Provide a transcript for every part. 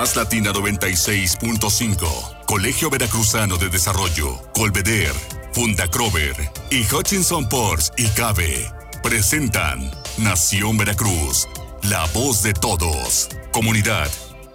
Más Latina 96.5, Colegio Veracruzano de Desarrollo, Colveder, Fundacrover y Hutchinson Ports y Cabe presentan Nación Veracruz, la voz de todos. Comunidad,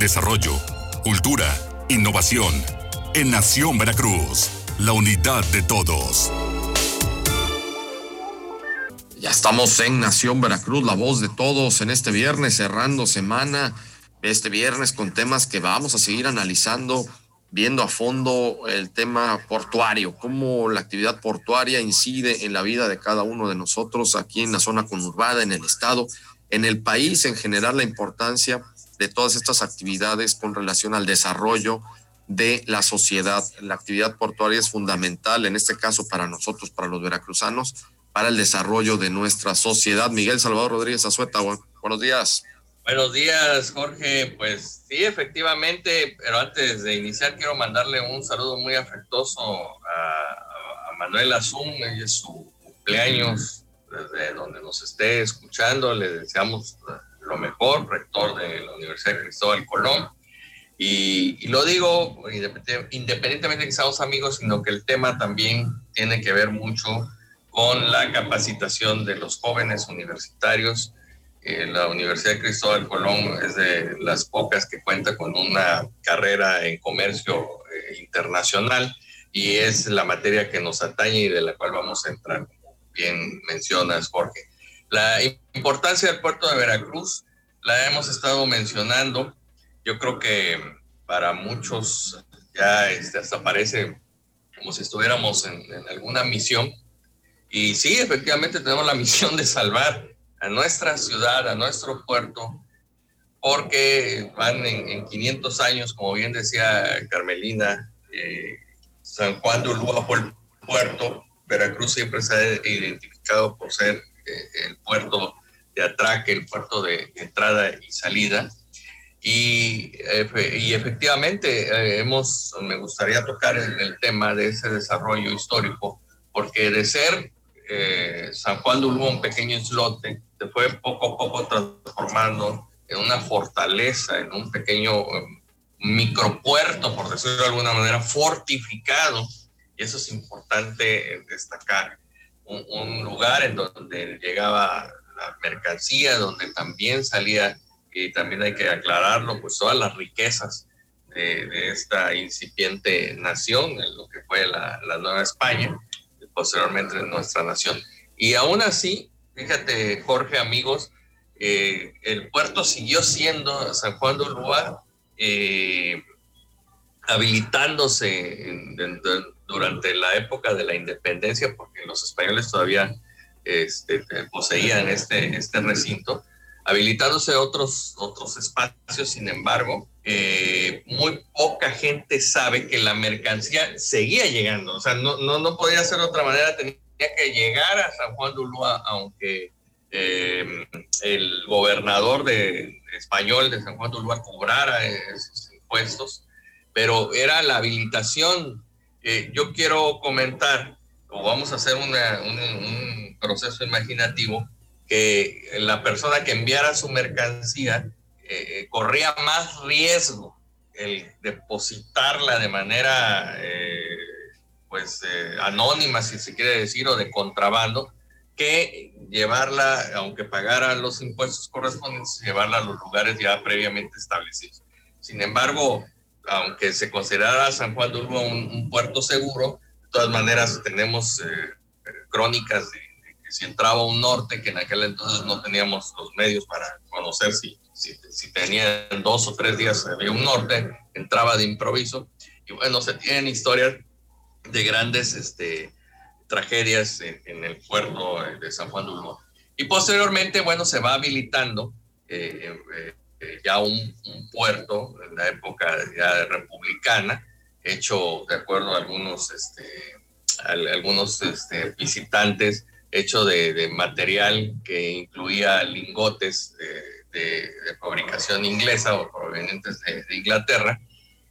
desarrollo, cultura, innovación. En Nación Veracruz, la unidad de todos. Ya estamos en Nación Veracruz, la voz de todos en este viernes, cerrando semana, este viernes con temas que vamos a seguir analizando, viendo a fondo el tema portuario, cómo la actividad portuaria incide en la vida de cada uno de nosotros aquí en la zona conurbada, en el estado, en el país, en general la importancia de todas estas actividades con relación al desarrollo de la sociedad. La actividad portuaria es fundamental, en este caso para nosotros, para los veracruzanos, para el desarrollo de nuestra sociedad. Miguel Salvador Rodríguez Azueta, buenos días. Buenos días, Jorge. Pues sí, efectivamente, pero antes de iniciar quiero mandarle un saludo muy afectuoso a, Manuel Azum, y es su cumpleaños, desde donde nos esté escuchando, le deseamos lo mejor, rector de la Universidad de Cristóbal Colón. Y, y, lo digo independientemente de que seamos amigos, sino que el tema también tiene que ver mucho con la capacitación de los jóvenes universitarios. Eh, la Universidad de Cristóbal Colón es de las pocas que cuenta con una carrera en comercio eh, internacional y es la materia que nos atañe y de la cual vamos a entrar, bien mencionas, Jorge. La importancia del puerto de Veracruz la hemos estado mencionando. Yo creo que para muchos ya este, hasta parece como si estuviéramos en, en alguna misión y sí, efectivamente tenemos la misión de salvar a nuestra ciudad, a nuestro puerto, porque van en, 500 años, como bien decía Carmelina, eh, San Juan de Ulúa fue el puerto, Veracruz siempre se ha identificado por ser eh, el puerto de atraque, el puerto de entrada y salida. Y, y efectivamente, eh, hemos, me gustaría tocar el, el tema de ese desarrollo histórico, porque de ser eh, San Juan de Ulúa, un pequeño islote, se fue poco a poco transformando en una fortaleza, en un pequeño um, micropuerto, por decirlo de alguna manera, fortificado. Y eso es importante destacar. Un, lugar en donde llegaba la mercancía, donde también salía, y también hay que aclararlo, pues todas las riquezas de, esta incipiente nación, en lo que fue la Nueva España posteriormente en nuestra nación. Y aún así, fíjate, Jorge, amigos, eh, el puerto siguió siendo San Juan de Ulúa, eh, habilitándose durante la época de la independencia, porque los españoles todavía este, poseían este, este recinto, habilitándose otros, otros espacios, sin embargo, eh, muy poca gente sabe que la mercancía seguía llegando, o sea, no, no, no podía ser de otra manera, tenía que llegar a San Juan de Ulúa, aunque eh, el gobernador de, español de San Juan de Ulúa cobrara esos impuestos, pero era la habilitación. Eh, yo quiero comentar, o vamos a hacer un proceso imaginativo, que la persona que enviara su mercancía eh, corría más riesgo el depositarla de manera eh, pues eh, anónima, si se quiere decir, o de contrabando, que llevarla, aunque pagara los impuestos correspondientes, llevarla a los lugares ya previamente establecidos. Sin embargo, aunque se considerara San Juan de Urbo un, puerto seguro, de todas maneras tenemos crónicas de, de, que si entraba un norte, que en aquel entonces no teníamos los medios para conocer si si, si tenían dos o tres días había un norte, entraba de improviso. Y bueno, se tienen historias de grandes este, tragedias en, el puerto de San Juan de Ulúa. Y posteriormente, bueno, se va habilitando eh, eh, ya un, puerto en la época ya republicana, hecho de acuerdo a algunos, este, algunos este, visitantes, hecho de, de, material que incluía lingotes. Eh, de, fabricación inglesa o provenientes de, Inglaterra.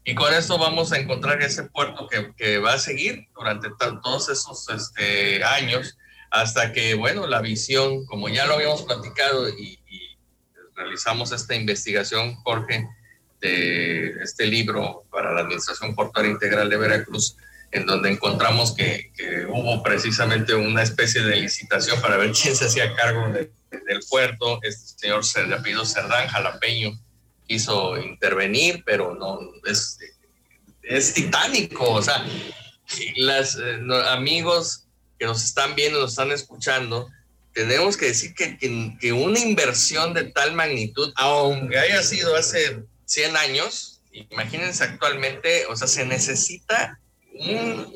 Y con esto vamos a encontrar ese puerto que, que va a seguir durante todos esos este, años hasta que, bueno, la visión, como ya lo habíamos platicado y, realizamos esta investigación, Jorge, de este libro para la Administración Portuaria Integral de Veracruz, en donde encontramos que, hubo precisamente una especie de licitación para ver quién se hacía cargo del puerto. Este señor apellido Cerdán Jalapeño quiso intervenir, pero no es, es titánico. O sea, los eh, amigos que nos están viendo, nos están escuchando, tenemos que decir que, que, una inversión de tal magnitud, aunque haya sido hace 100 años, imagínense actualmente, o sea, se necesita un,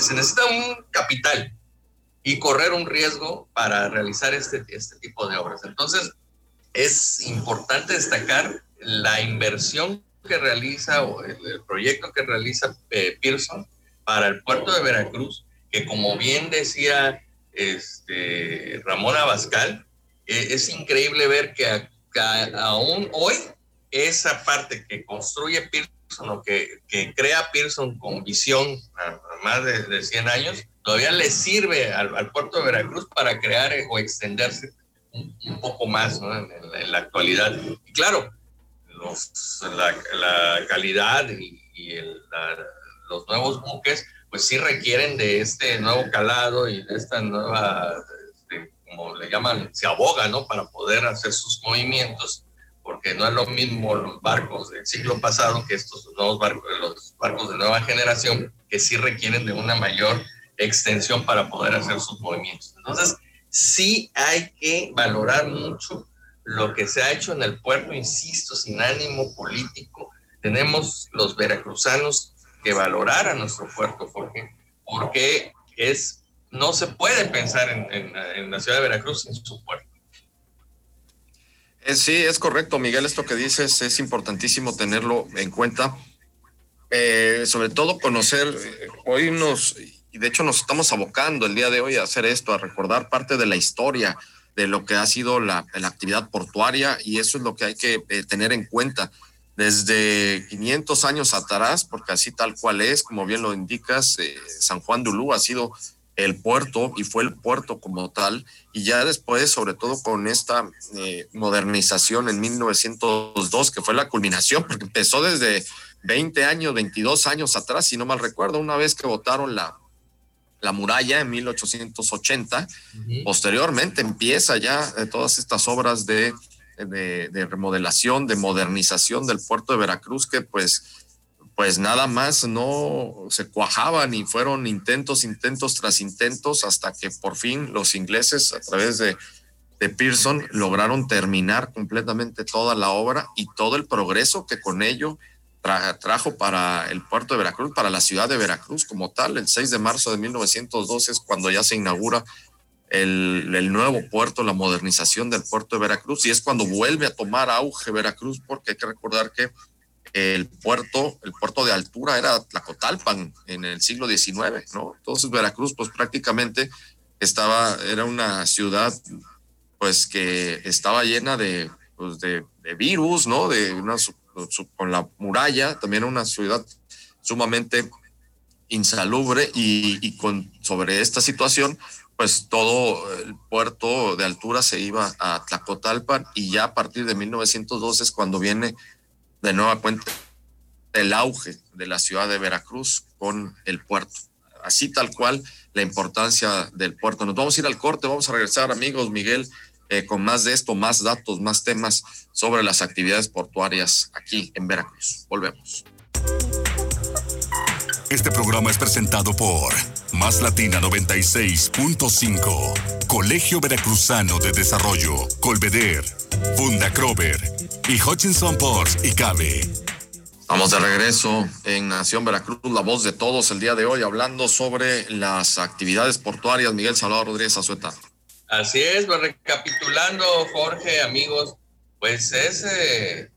se necesita un capital y correr un riesgo para realizar este, este tipo de obras. Entonces, es importante destacar la inversión que realiza o el, proyecto que realiza eh, Pearson para el puerto de Veracruz, que como bien decía este, Ramón Abascal, eh, es increíble ver que, aún hoy esa parte que construye Pearson o que, crea Pearson con visión a, más de, 100 años, todavía le sirve al, puerto de Veracruz para crear o extenderse un, poco más en, la actualidad. Y claro, la, calidad y, los nuevos buques pues sí requieren de este nuevo calado y de esta nueva, este, como le llaman, se aboga, ¿no? Para poder hacer sus movimientos, porque no es lo mismo los barcos del siglo pasado que estos nuevos barcos, los barcos de nueva generación, que sí requieren de una mayor extensión para poder hacer sus movimientos. Entonces, sí hay que valorar mucho lo que se ha hecho en el puerto, insisto, sin ánimo político. Tenemos los veracruzanos que valorar a nuestro puerto, Jorge, porque es, no se puede pensar en, la ciudad de Veracruz sin su puerto. Eh, sí, es correcto, Miguel, esto que dices es importantísimo tenerlo en cuenta. Eh, sobre todo conocer, eh, hoy nos, y de hecho nos estamos abocando el día de hoy a hacer esto, a recordar parte de la historia de lo que ha sido la, actividad portuaria y eso es lo que hay que tener en cuenta. Desde 500 años atrás, porque así tal cual es, como bien lo indicas, eh, San Juan de Ulú ha sido el puerto y fue el puerto como tal, y ya después, sobre todo con esta eh, modernización en 1902, que fue la culminación, porque empezó desde 20 años, 22 años atrás, si no mal recuerdo, una vez que votaron la, la muralla en 1880, posteriormente empieza ya eh, todas estas obras de de, remodelación, de modernización del puerto de Veracruz que pues, pues nada más no se cuajaban y fueron intentos, intentos tras intentos hasta que por fin los ingleses a través de, de Pearson lograron terminar completamente toda la obra y todo el progreso que con ello trajo para el puerto de Veracruz, para la ciudad de Veracruz como tal. El 6 de marzo de 1912 es cuando ya se inaugura el, nuevo puerto, la modernización del puerto de Veracruz, y es cuando vuelve a tomar auge Veracruz, porque hay que recordar que el puerto, el puerto de altura era Tlacotalpan en el siglo XIX, ¿no? Entonces Veracruz, pues prácticamente estaba, era una ciudad, pues que estaba llena de, pues, de, virus, ¿no? De una, con la muralla, también una ciudad sumamente insalubre y, con, sobre esta situación, pues todo el puerto de altura se iba a Tlacotalpan y ya a partir de 1912 es cuando viene de nueva cuenta el auge de la ciudad de Veracruz con el puerto. Así tal cual la importancia del puerto. Nos vamos a ir al corte, vamos a regresar amigos Miguel eh, con más de esto, más datos, más temas sobre las actividades portuarias aquí en Veracruz. Volvemos. Este programa es presentado por Más Latina 96.5, Colegio Veracruzano de Desarrollo, Colveder, Funda Crover y Hutchinson Ports y Cabe. Estamos de regreso en Nación Veracruz, la voz de todos el día de hoy, hablando sobre las actividades portuarias. Miguel Salvador Rodríguez Azueta. Así es, pues recapitulando, Jorge, amigos, pues es eh,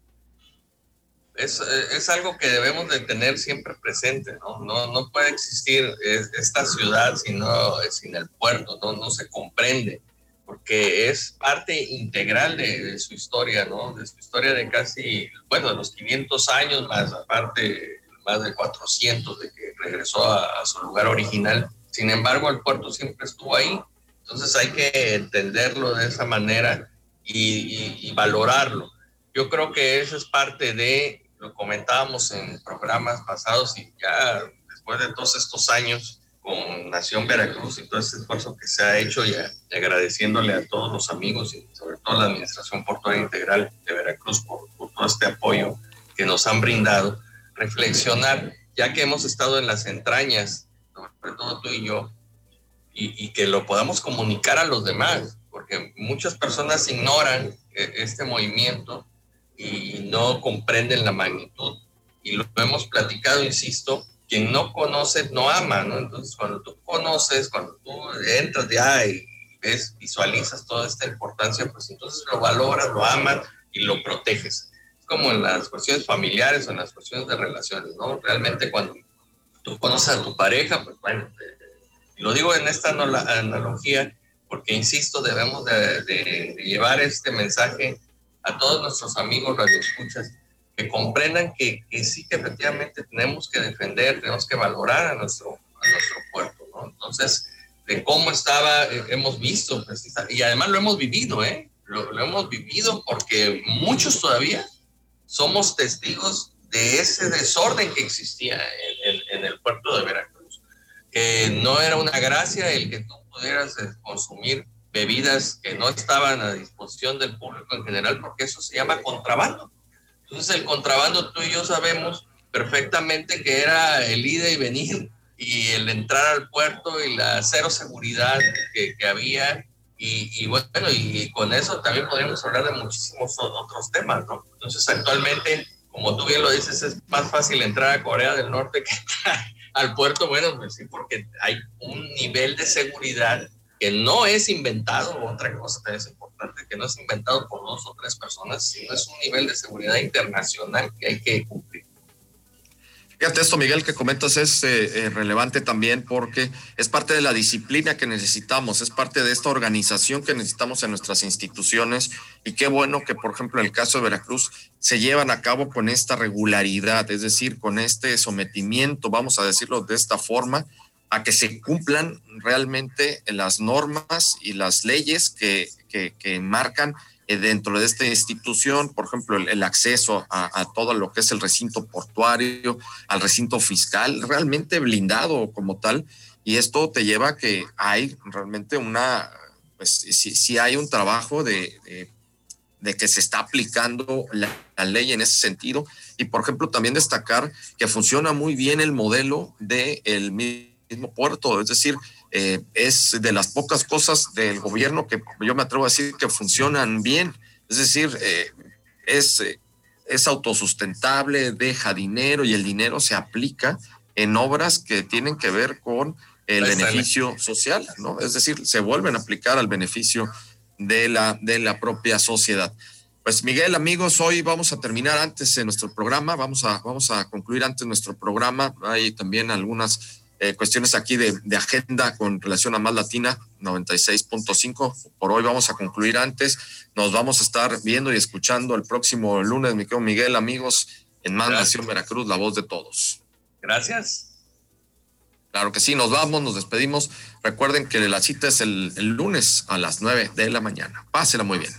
es, es, algo que debemos de tener siempre presente, ¿no? No, no puede existir esta ciudad sin, sin el puerto, ¿no? no se comprende, porque es parte integral de, su historia, ¿no? De su historia de casi, bueno, de los 500 años, más aparte, más de 400 de que regresó a, su lugar original. Sin embargo, el puerto siempre estuvo ahí, entonces hay que entenderlo de esa manera y, y valorarlo. Yo creo que eso es parte de, lo comentábamos en programas pasados y ya después de todos estos años con Nación Veracruz y todo este esfuerzo que se ha hecho y, agradeciéndole a todos los amigos y sobre todo a la Administración Portuaria Integral de Veracruz por, por todo este apoyo que nos han brindado, reflexionar, ya que hemos estado en las entrañas, sobre todo tú y yo, y, que lo podamos comunicar a los demás, porque muchas personas ignoran e, este movimiento y no comprenden la magnitud. Y lo hemos platicado, insisto, quien no conoce no ama, ¿no? Entonces, cuando tú conoces, cuando tú entras ya y ves, visualizas toda esta importancia, pues entonces lo valoras, lo amas y lo proteges. Es como en las cuestiones familiares o en las cuestiones de relaciones, ¿no? Realmente cuando tú conoces a tu pareja, pues bueno, y lo digo en esta analogía porque, insisto, debemos de, llevar este mensaje a todos nuestros amigos radioescuchas que comprendan que, sí que efectivamente tenemos que defender, tenemos que valorar a nuestro, a puerto. Entonces, de cómo estaba, eh, hemos visto, y además lo hemos vivido, ¿eh? Lo, hemos vivido porque muchos todavía somos testigos de ese desorden que existía en el puerto de Veracruz no era una gracia el que tú pudieras eh, consumir bebidas que no estaban a disposición del público en general, porque eso se llama contrabando. Entonces el contrabando tú y yo sabemos perfectamente que era el ida y venir y el entrar al puerto y la cero seguridad que, que había. Y, y, bueno, y con eso también podríamos hablar de muchísimos otros temas, ¿no? Entonces actualmente, como tú bien lo dices, es más fácil entrar a Corea del Norte que al puerto, bueno, pues sí, porque hay un nivel de seguridad que no es inventado, otra cosa también es importante, que no es inventado por dos o tres personas, sino es un nivel de seguridad internacional que hay que cumplir. Fíjate esto, Miguel, que comentas es eh, eh, relevante también porque es parte de la disciplina que necesitamos, es parte de esta organización que necesitamos en nuestras instituciones. Y qué bueno que, por ejemplo, en el caso de Veracruz se llevan a cabo con esta regularidad, es decir, con este sometimiento, vamos a decirlo de esta forma, a que se cumplan realmente las normas y las leyes que, que, que marcan dentro de esta institución, por ejemplo, el, acceso a, todo lo que es el recinto portuario, al recinto fiscal, realmente blindado como tal. Y esto te lleva a que hay realmente una, pues si, hay un trabajo de, de, que se está aplicando la, ley en ese sentido. Y, por ejemplo, también destacar que funciona muy bien el modelo del mismo puerto, es decir, eh, es de las pocas cosas del gobierno que yo me atrevo a decir que funcionan bien. Es decir, eh, es, eh, es autosustentable, deja dinero y el dinero se aplica en obras que tienen que ver con el beneficio social, ¿no? Es decir, se vuelven a aplicar al beneficio de la, de la propia sociedad. Pues Miguel, amigos, hoy vamos a terminar antes de nuestro programa, vamos a, vamos a concluir antes nuestro programa. Hay también algunas eh, cuestiones aquí de, agenda con relación a Más Latina 96.5. Por hoy vamos a concluir antes. Nos vamos a estar viendo y escuchando el próximo lunes, mi querido Miguel, amigos, en Más Nación Veracruz, la voz de todos. Gracias. Claro que sí, nos vamos, nos despedimos. Recuerden que la cita es el, el lunes a las 9 de la mañana. Pásela muy bien.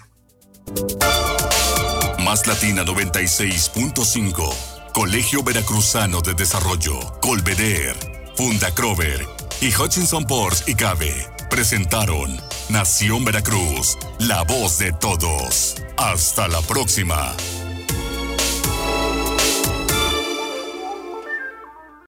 Más Latina 96.5. Colegio Veracruzano de Desarrollo. Colveder Funda Crover y Hutchinson Ports y Cabe presentaron Nación Veracruz, la voz de todos. Hasta la próxima.